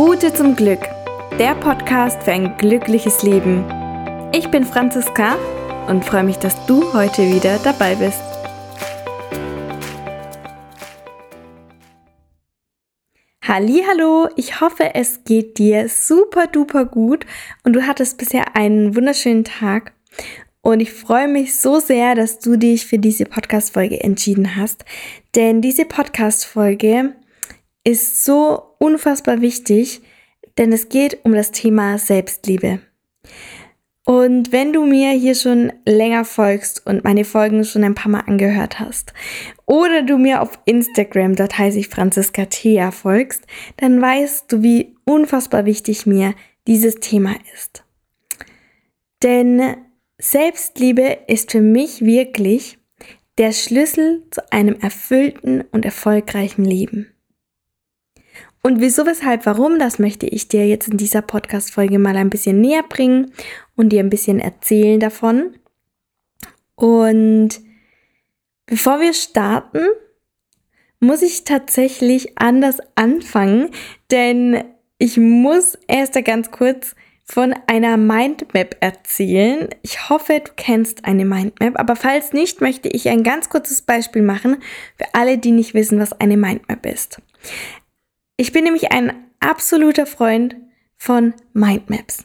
Route zum Glück, der Podcast für ein glückliches Leben. Ich bin Franziska und freue mich, dass du heute wieder dabei bist. Hallo, ich hoffe, es geht dir super duper gut und du hattest bisher einen wunderschönen Tag. Und ich freue mich so sehr, dass du dich für diese Podcast-Folge entschieden hast. Denn diese Podcast-Folge ist so unfassbar wichtig, denn es geht um das Thema Selbstliebe. Und wenn du mir hier schon länger folgst und meine Folgen schon ein paar Mal angehört hast, oder du mir auf Instagram, dort heiße ich Franziska Thea, folgst, dann weißt du, wie unfassbar wichtig mir dieses Thema ist. Denn Selbstliebe ist für mich wirklich der Schlüssel zu einem erfüllten und erfolgreichen Leben. Und wieso, weshalb, warum, das möchte ich dir jetzt in dieser Podcast-Folge mal ein bisschen näher bringen und dir ein bisschen erzählen davon. Und bevor wir starten, muss ich tatsächlich anders anfangen, denn ich muss erst ganz kurz von einer Mindmap erzählen. Ich hoffe, du kennst eine Mindmap, aber falls nicht, möchte ich ein ganz kurzes Beispiel machen für alle, die nicht wissen, was eine Mindmap ist. Ich bin nämlich ein absoluter Freund von Mindmaps.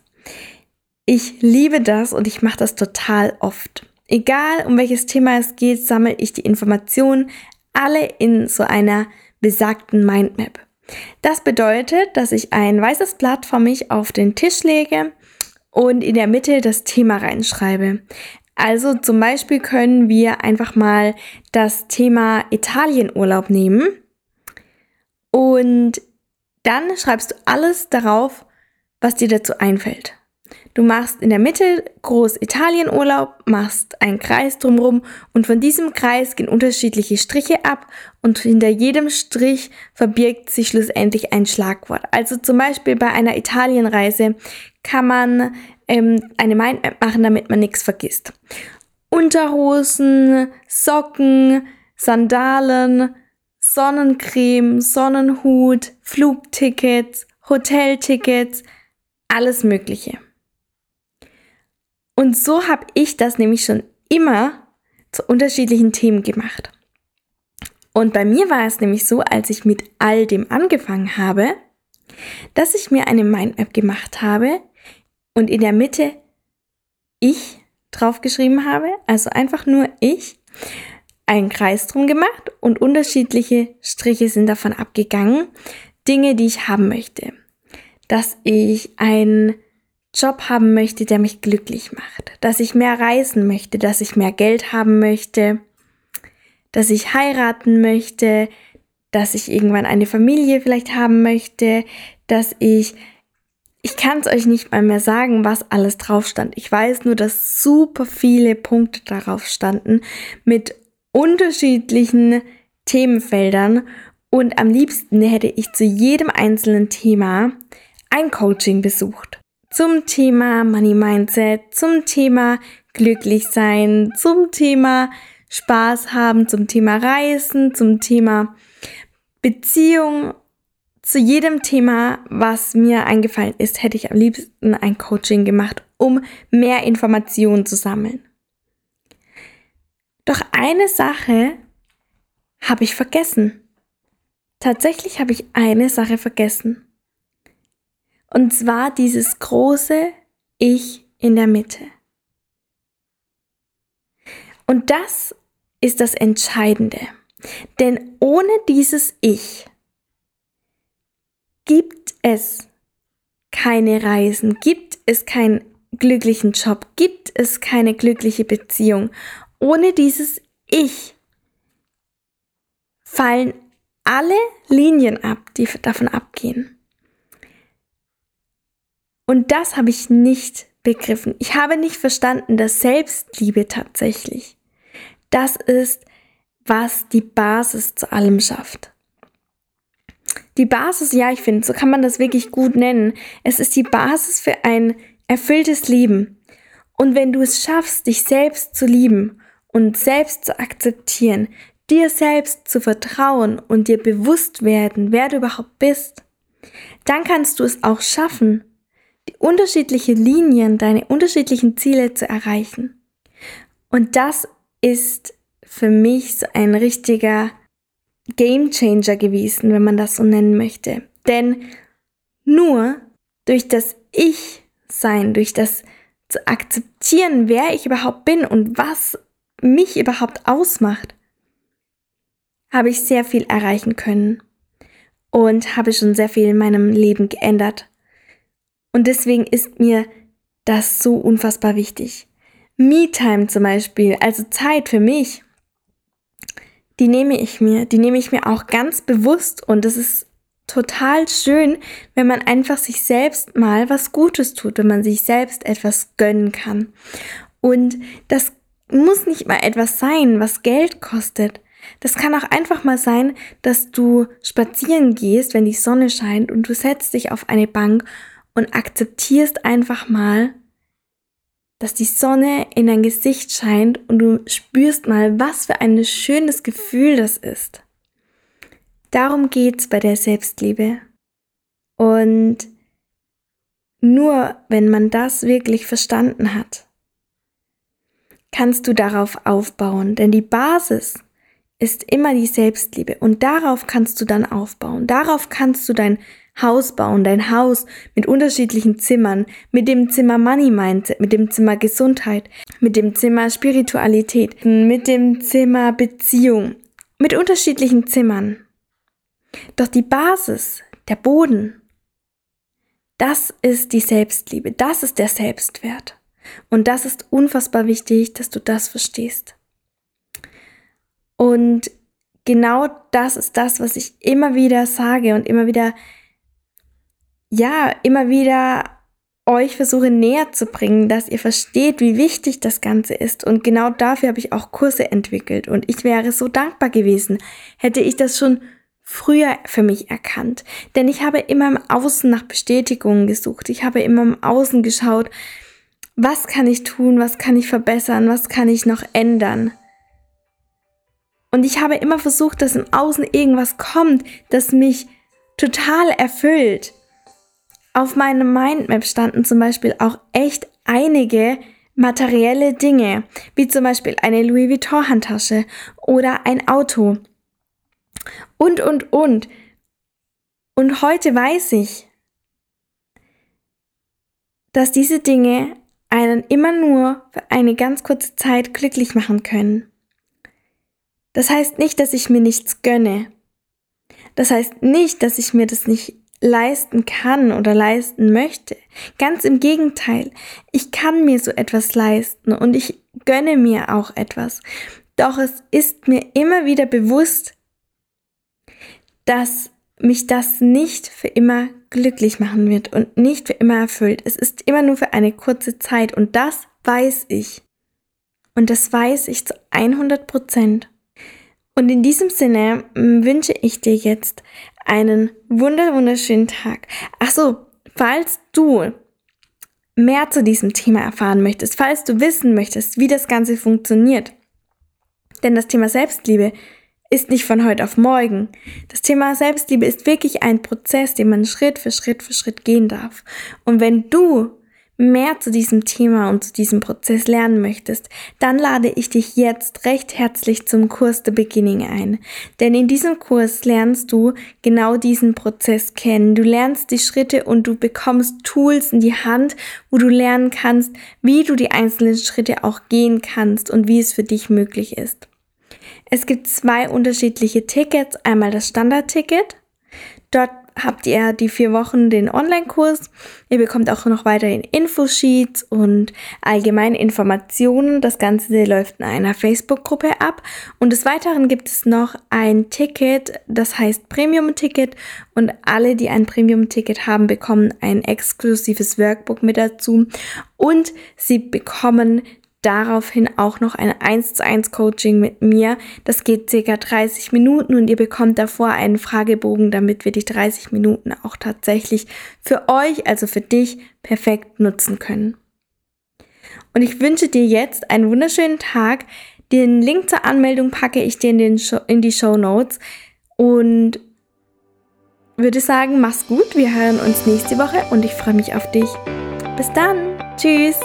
Ich liebe das und ich mache das total oft. Egal um welches Thema es geht, sammle ich die Informationen alle in so einer besagten Mindmap. Das bedeutet, dass ich ein weißes Blatt vor mich auf den Tisch lege und in der Mitte das Thema reinschreibe. Also zum Beispiel können wir einfach mal das Thema Italienurlaub nehmen und dann schreibst du alles darauf, was dir dazu einfällt. Du machst in der Mitte groß Italienurlaub, machst einen Kreis drumherum und von diesem Kreis gehen unterschiedliche Striche ab und hinter jedem Strich verbirgt sich schlussendlich ein Schlagwort. Also zum Beispiel bei einer Italienreise kann man ähm, eine Mindmap machen, damit man nichts vergisst. Unterhosen, Socken, Sandalen, Sonnencreme, Sonnenhut, Flugtickets, Hoteltickets, alles Mögliche. Und so habe ich das nämlich schon immer zu unterschiedlichen Themen gemacht. Und bei mir war es nämlich so, als ich mit all dem angefangen habe, dass ich mir eine Mindmap gemacht habe und in der Mitte ich draufgeschrieben habe, also einfach nur ich, einen Kreis drum gemacht und unterschiedliche Striche sind davon abgegangen. Dinge, die ich haben möchte. Dass ich ein Job haben möchte, der mich glücklich macht, dass ich mehr reisen möchte, dass ich mehr Geld haben möchte, dass ich heiraten möchte, dass ich irgendwann eine Familie vielleicht haben möchte, dass ich ich kann es euch nicht mal mehr sagen, was alles drauf stand. Ich weiß nur, dass super viele Punkte darauf standen mit unterschiedlichen Themenfeldern und am liebsten hätte ich zu jedem einzelnen Thema ein Coaching besucht zum Thema Money Mindset, zum Thema glücklich sein, zum Thema Spaß haben, zum Thema Reisen, zum Thema Beziehung. Zu jedem Thema, was mir eingefallen ist, hätte ich am liebsten ein Coaching gemacht, um mehr Informationen zu sammeln. Doch eine Sache habe ich vergessen. Tatsächlich habe ich eine Sache vergessen. Und zwar dieses große Ich in der Mitte. Und das ist das Entscheidende. Denn ohne dieses Ich gibt es keine Reisen, gibt es keinen glücklichen Job, gibt es keine glückliche Beziehung. Ohne dieses Ich fallen alle Linien ab, die davon abgehen. Und das habe ich nicht begriffen. Ich habe nicht verstanden, dass Selbstliebe tatsächlich das ist, was die Basis zu allem schafft. Die Basis, ja, ich finde, so kann man das wirklich gut nennen. Es ist die Basis für ein erfülltes Leben. Und wenn du es schaffst, dich selbst zu lieben und selbst zu akzeptieren, dir selbst zu vertrauen und dir bewusst werden, wer du überhaupt bist, dann kannst du es auch schaffen, die unterschiedlichen Linien, deine unterschiedlichen Ziele zu erreichen. Und das ist für mich so ein richtiger Game Changer gewesen, wenn man das so nennen möchte. Denn nur durch das Ich-Sein, durch das zu akzeptieren, wer ich überhaupt bin und was mich überhaupt ausmacht, habe ich sehr viel erreichen können und habe schon sehr viel in meinem Leben geändert. Und deswegen ist mir das so unfassbar wichtig. Me-Time zum Beispiel, also Zeit für mich, die nehme ich mir, die nehme ich mir auch ganz bewusst und es ist total schön, wenn man einfach sich selbst mal was Gutes tut, wenn man sich selbst etwas gönnen kann. Und das muss nicht mal etwas sein, was Geld kostet. Das kann auch einfach mal sein, dass du spazieren gehst, wenn die Sonne scheint und du setzt dich auf eine Bank und akzeptierst einfach mal, dass die Sonne in dein Gesicht scheint und du spürst mal, was für ein schönes Gefühl das ist. Darum geht's bei der Selbstliebe. Und nur wenn man das wirklich verstanden hat, kannst du darauf aufbauen, denn die Basis ist immer die Selbstliebe und darauf kannst du dann aufbauen. Darauf kannst du dein Haus bauen, dein Haus mit unterschiedlichen Zimmern, mit dem Zimmer Money Mindset, mit dem Zimmer Gesundheit, mit dem Zimmer Spiritualität, mit dem Zimmer Beziehung, mit unterschiedlichen Zimmern. Doch die Basis, der Boden, das ist die Selbstliebe, das ist der Selbstwert. Und das ist unfassbar wichtig, dass du das verstehst. Und genau das ist das, was ich immer wieder sage und immer wieder, ja, immer wieder euch versuche näher zu bringen, dass ihr versteht, wie wichtig das Ganze ist. Und genau dafür habe ich auch Kurse entwickelt. Und ich wäre so dankbar gewesen, hätte ich das schon früher für mich erkannt. Denn ich habe immer im Außen nach Bestätigungen gesucht. Ich habe immer im Außen geschaut, was kann ich tun, was kann ich verbessern, was kann ich noch ändern. Und ich habe immer versucht, dass im Außen irgendwas kommt, das mich total erfüllt. Auf meinem Mindmap standen zum Beispiel auch echt einige materielle Dinge, wie zum Beispiel eine Louis Vuitton Handtasche oder ein Auto. Und, und, und. Und heute weiß ich, dass diese Dinge einen immer nur für eine ganz kurze Zeit glücklich machen können. Das heißt nicht, dass ich mir nichts gönne. Das heißt nicht, dass ich mir das nicht leisten kann oder leisten möchte. Ganz im Gegenteil, ich kann mir so etwas leisten und ich gönne mir auch etwas. Doch es ist mir immer wieder bewusst, dass mich das nicht für immer glücklich machen wird und nicht für immer erfüllt. Es ist immer nur für eine kurze Zeit und das weiß ich. Und das weiß ich zu 100 Prozent. Und in diesem Sinne mm, wünsche ich dir jetzt einen wunder wunderschönen Tag. Ach so, falls du mehr zu diesem Thema erfahren möchtest, falls du wissen möchtest, wie das Ganze funktioniert, denn das Thema Selbstliebe ist nicht von heute auf morgen. Das Thema Selbstliebe ist wirklich ein Prozess, den man Schritt für Schritt für Schritt gehen darf. Und wenn du mehr zu diesem Thema und zu diesem Prozess lernen möchtest, dann lade ich dich jetzt recht herzlich zum Kurs The Beginning ein. Denn in diesem Kurs lernst du genau diesen Prozess kennen. Du lernst die Schritte und du bekommst Tools in die Hand, wo du lernen kannst, wie du die einzelnen Schritte auch gehen kannst und wie es für dich möglich ist. Es gibt zwei unterschiedliche Tickets. Einmal das Standardticket. Dort habt ihr die vier Wochen den Online-Kurs. Ihr bekommt auch noch weiterhin Infosheets und allgemeine Informationen. Das Ganze läuft in einer Facebook-Gruppe ab. Und des Weiteren gibt es noch ein Ticket, das heißt Premium-Ticket. Und alle, die ein Premium-Ticket haben, bekommen ein exklusives Workbook mit dazu. Und sie bekommen daraufhin auch noch ein 1 zu 1 Coaching mit mir. Das geht circa 30 Minuten und ihr bekommt davor einen Fragebogen, damit wir die 30 Minuten auch tatsächlich für euch, also für dich, perfekt nutzen können. Und ich wünsche dir jetzt einen wunderschönen Tag. Den Link zur Anmeldung packe ich dir in, den Show, in die Show Notes. Und würde sagen, mach's gut. Wir hören uns nächste Woche und ich freue mich auf dich. Bis dann. Tschüss.